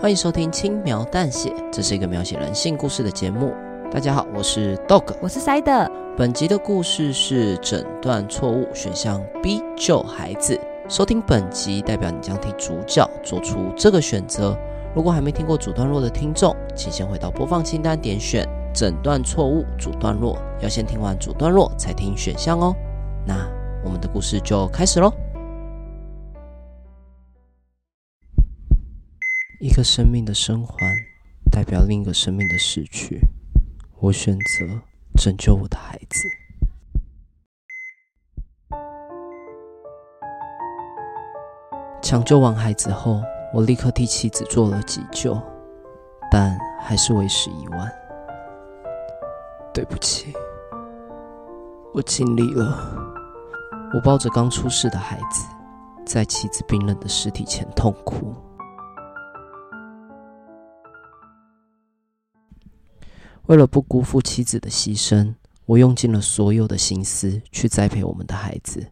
欢迎收听轻描淡写，这是一个描写人性故事的节目。大家好，我是 Dog，我是 Side。本集的故事是诊断错误选项 B，救孩子。收听本集代表你将替主角做出这个选择。如果还没听过主段落的听众，请先回到播放清单点选诊断错误主段落，要先听完主段落才听选项哦。那我们的故事就开始喽。一个生命的生还，代表另一个生命的逝去。我选择拯救我的孩子。抢救完孩子后，我立刻替妻子做了急救，但还是为时已晚。对不起，我尽力了。我抱着刚出世的孩子，在妻子冰冷的尸体前痛哭。为了不辜负妻子的牺牲，我用尽了所有的心思去栽培我们的孩子。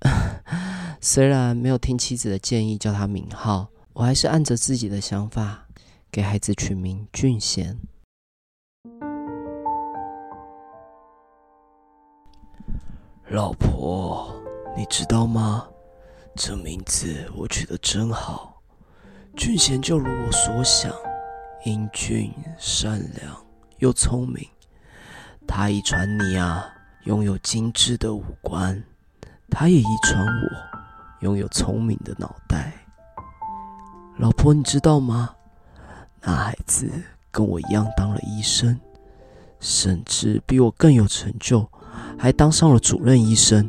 虽然没有听妻子的建议叫他名号，我还是按着自己的想法给孩子取名俊贤。老婆，你知道吗？这名字我取得真好，俊贤就如我所想，英俊善良。又聪明，他遗传你啊，拥有精致的五官；他也遗传我，拥有聪明的脑袋。老婆，你知道吗？那孩子跟我一样当了医生，甚至比我更有成就，还当上了主任医生。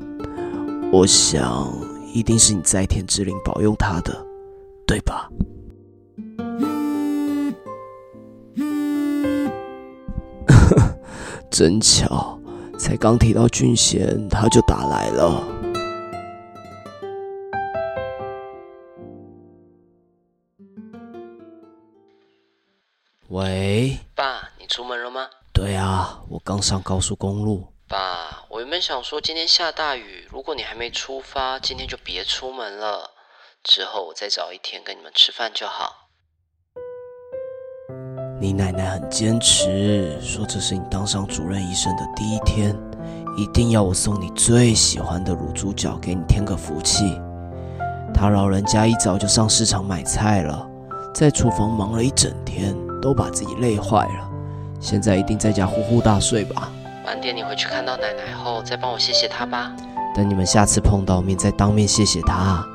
我想，一定是你在天之灵保佑他的，对吧？真巧，才刚提到俊贤，他就打来了。喂，爸，你出门了吗？对啊，我刚上高速公路。爸，我原本想说今天下大雨，如果你还没出发，今天就别出门了，之后我再找一天跟你们吃饭就好。你奶奶很坚持，说这是你当上主任医生的第一天，一定要我送你最喜欢的卤猪脚给你添个福气。她老人家一早就上市场买菜了，在厨房忙了一整天，都把自己累坏了。现在一定在家呼呼大睡吧。晚点你回去看到奶奶后，再帮我谢谢她吧。等你们下次碰到面，再当面谢谢她，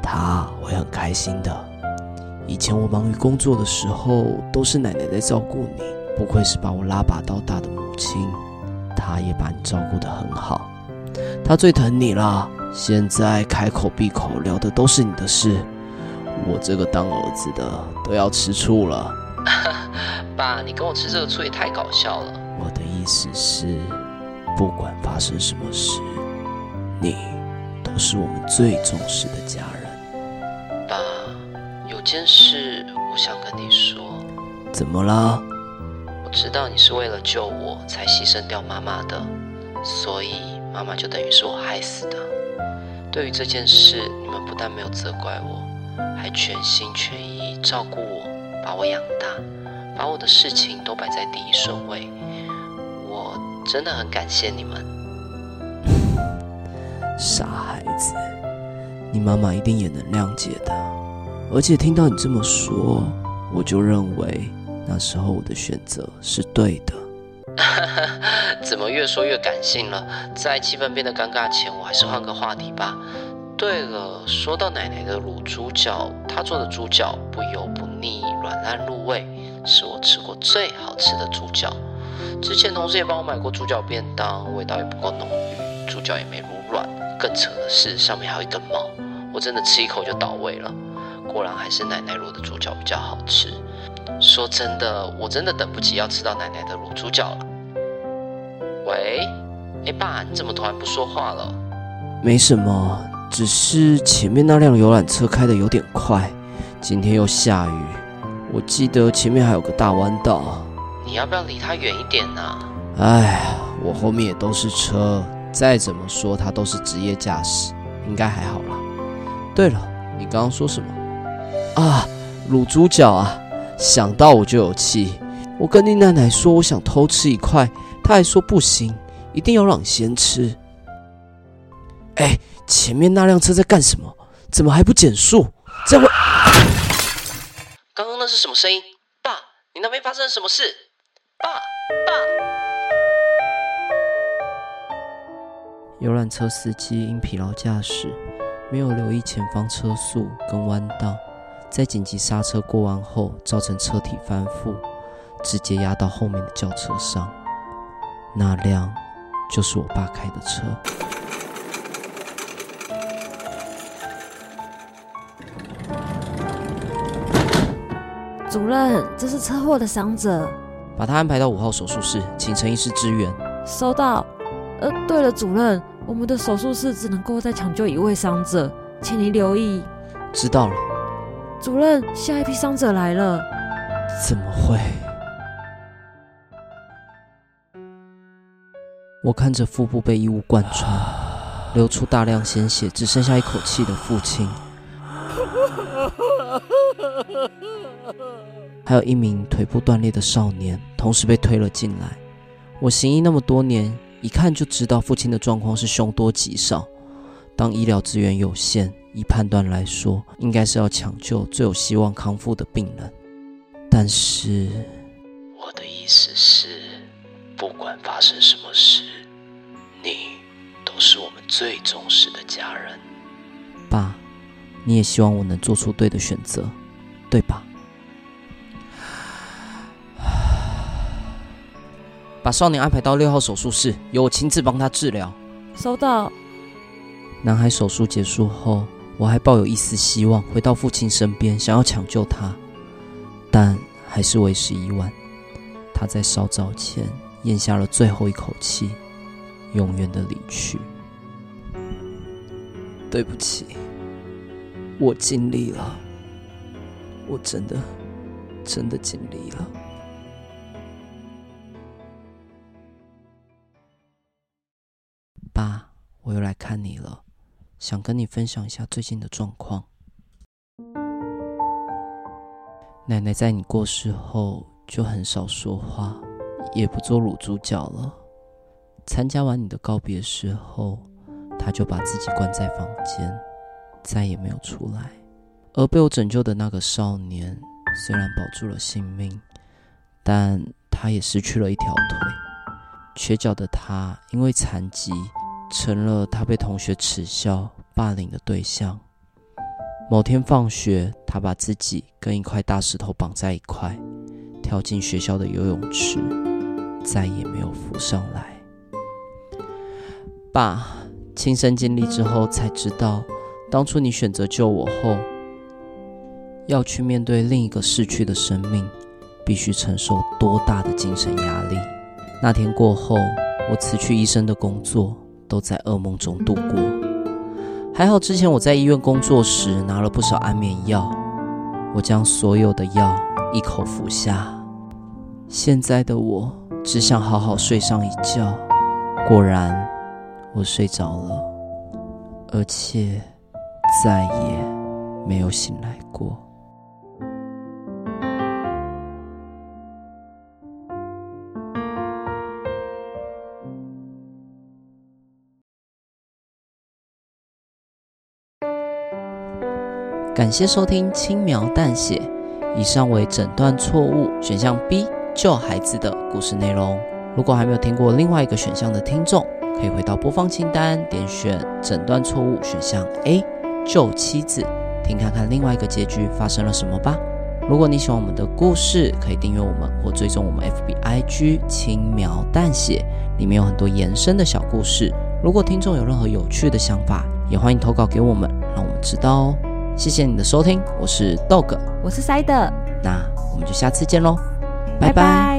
她会很开心的。以前我忙于工作的时候，都是奶奶在照顾你。不愧是把我拉拔到大的母亲，她也把你照顾得很好。她最疼你了。现在开口闭口聊的都是你的事，我这个当儿子的都要吃醋了。爸，你跟我吃这个醋也太搞笑了。我的意思是，不管发生什么事，你都是我们最重视的家人。件事我想跟你说。怎么了？我知道你是为了救我才牺牲掉妈妈的，所以妈妈就等于是我害死的。对于这件事，你们不但没有责怪我，还全心全意照顾我，把我养大，把我的事情都摆在第一顺位。我真的很感谢你们。傻孩子，你妈妈一定也能谅解的。而且听到你这么说，我就认为那时候我的选择是对的。怎么越说越感性了？在气氛变得尴尬前，我还是换个话题吧。对了，说到奶奶的卤猪脚，她做的猪脚不油不腻，软烂入味，是我吃过最好吃的猪脚。之前同事也帮我买过猪脚便当，味道也不够浓郁，猪脚也没卤软。更扯的是，上面还有一根毛，我真的吃一口就倒胃了。果然还是奶奶卤的猪脚比较好吃。说真的，我真的等不及要吃到奶奶的卤猪脚了。喂，哎爸，你怎么突然不说话了？没什么，只是前面那辆游览车开的有点快，今天又下雨，我记得前面还有个大弯道。你要不要离它远一点呢？哎，我后面也都是车，再怎么说他都是职业驾驶，应该还好啦。对了，你刚刚说什么？啊，卤猪脚啊，想到我就有气。我跟你奶奶说我想偷吃一块，她还说不行，一定要让你先吃。哎，前面那辆车在干什么？怎么还不减速？这会……刚刚那是什么声音？爸，你那边发生了什么事？爸，爸！游览车司机因疲劳驾驶，没有留意前方车速跟弯道，在紧急刹车过弯后，造成车体翻覆，直接压到后面的轿车上。那辆就是我爸开的车。主任，这是车祸的伤者，把他安排到五号手术室，请陈医师支援。收到。呃，对了，主任，我们的手术室只能够再抢救一位伤者，请您留意。知道了。主任，下一批伤者来了。怎么会？我看着腹部被异物贯穿，流出大量鲜血，只剩下一口气的父亲，还有一名腿部断裂的少年，同时被推了进来。我行医那么多年。一看就知道父亲的状况是凶多吉少。当医疗资源有限，以判断来说，应该是要抢救最有希望康复的病人。但是，我的意思是，不管发生什么事，你都是我们最重视的家人。爸，你也希望我能做出对的选择，对吧？把少年安排到六号手术室，由我亲自帮他治疗。收到。男孩手术结束后，我还抱有一丝希望回到父亲身边，想要抢救他，但还是为时已晚。他在稍早前咽下了最后一口气，永远的离去。对不起，我尽力了，我真的，真的尽力了。爸，我又来看你了，想跟你分享一下最近的状况。奶奶在你过世后就很少说话，也不做卤猪脚了。参加完你的告别式后，她就把自己关在房间，再也没有出来。而被我拯救的那个少年，虽然保住了性命，但他也失去了一条腿。瘸脚的他因为残疾。成了他被同学耻笑、霸凌的对象。某天放学，他把自己跟一块大石头绑在一块，跳进学校的游泳池，再也没有浮上来。爸，亲身经历之后才知道，当初你选择救我后，要去面对另一个逝去的生命，必须承受多大的精神压力。那天过后，我辞去医生的工作。都在噩梦中度过。还好之前我在医院工作时拿了不少安眠药，我将所有的药一口服下。现在的我只想好好睡上一觉。果然，我睡着了，而且再也没有醒来过。感谢收听轻描淡写，以上为诊断错误选项 B 救孩子的故事内容。如果还没有听过另外一个选项的听众，可以回到播放清单，点选诊断错误选项 A 救妻子，听看看另外一个结局发生了什么吧。如果你喜欢我们的故事，可以订阅我们或追踪我们 FBIG 轻描淡写，里面有很多延伸的小故事。如果听众有任何有趣的想法，也欢迎投稿给我们，让我们知道哦。谢谢你的收听，我是 Dog，我是 Side，那我们就下次见喽，拜拜。拜拜。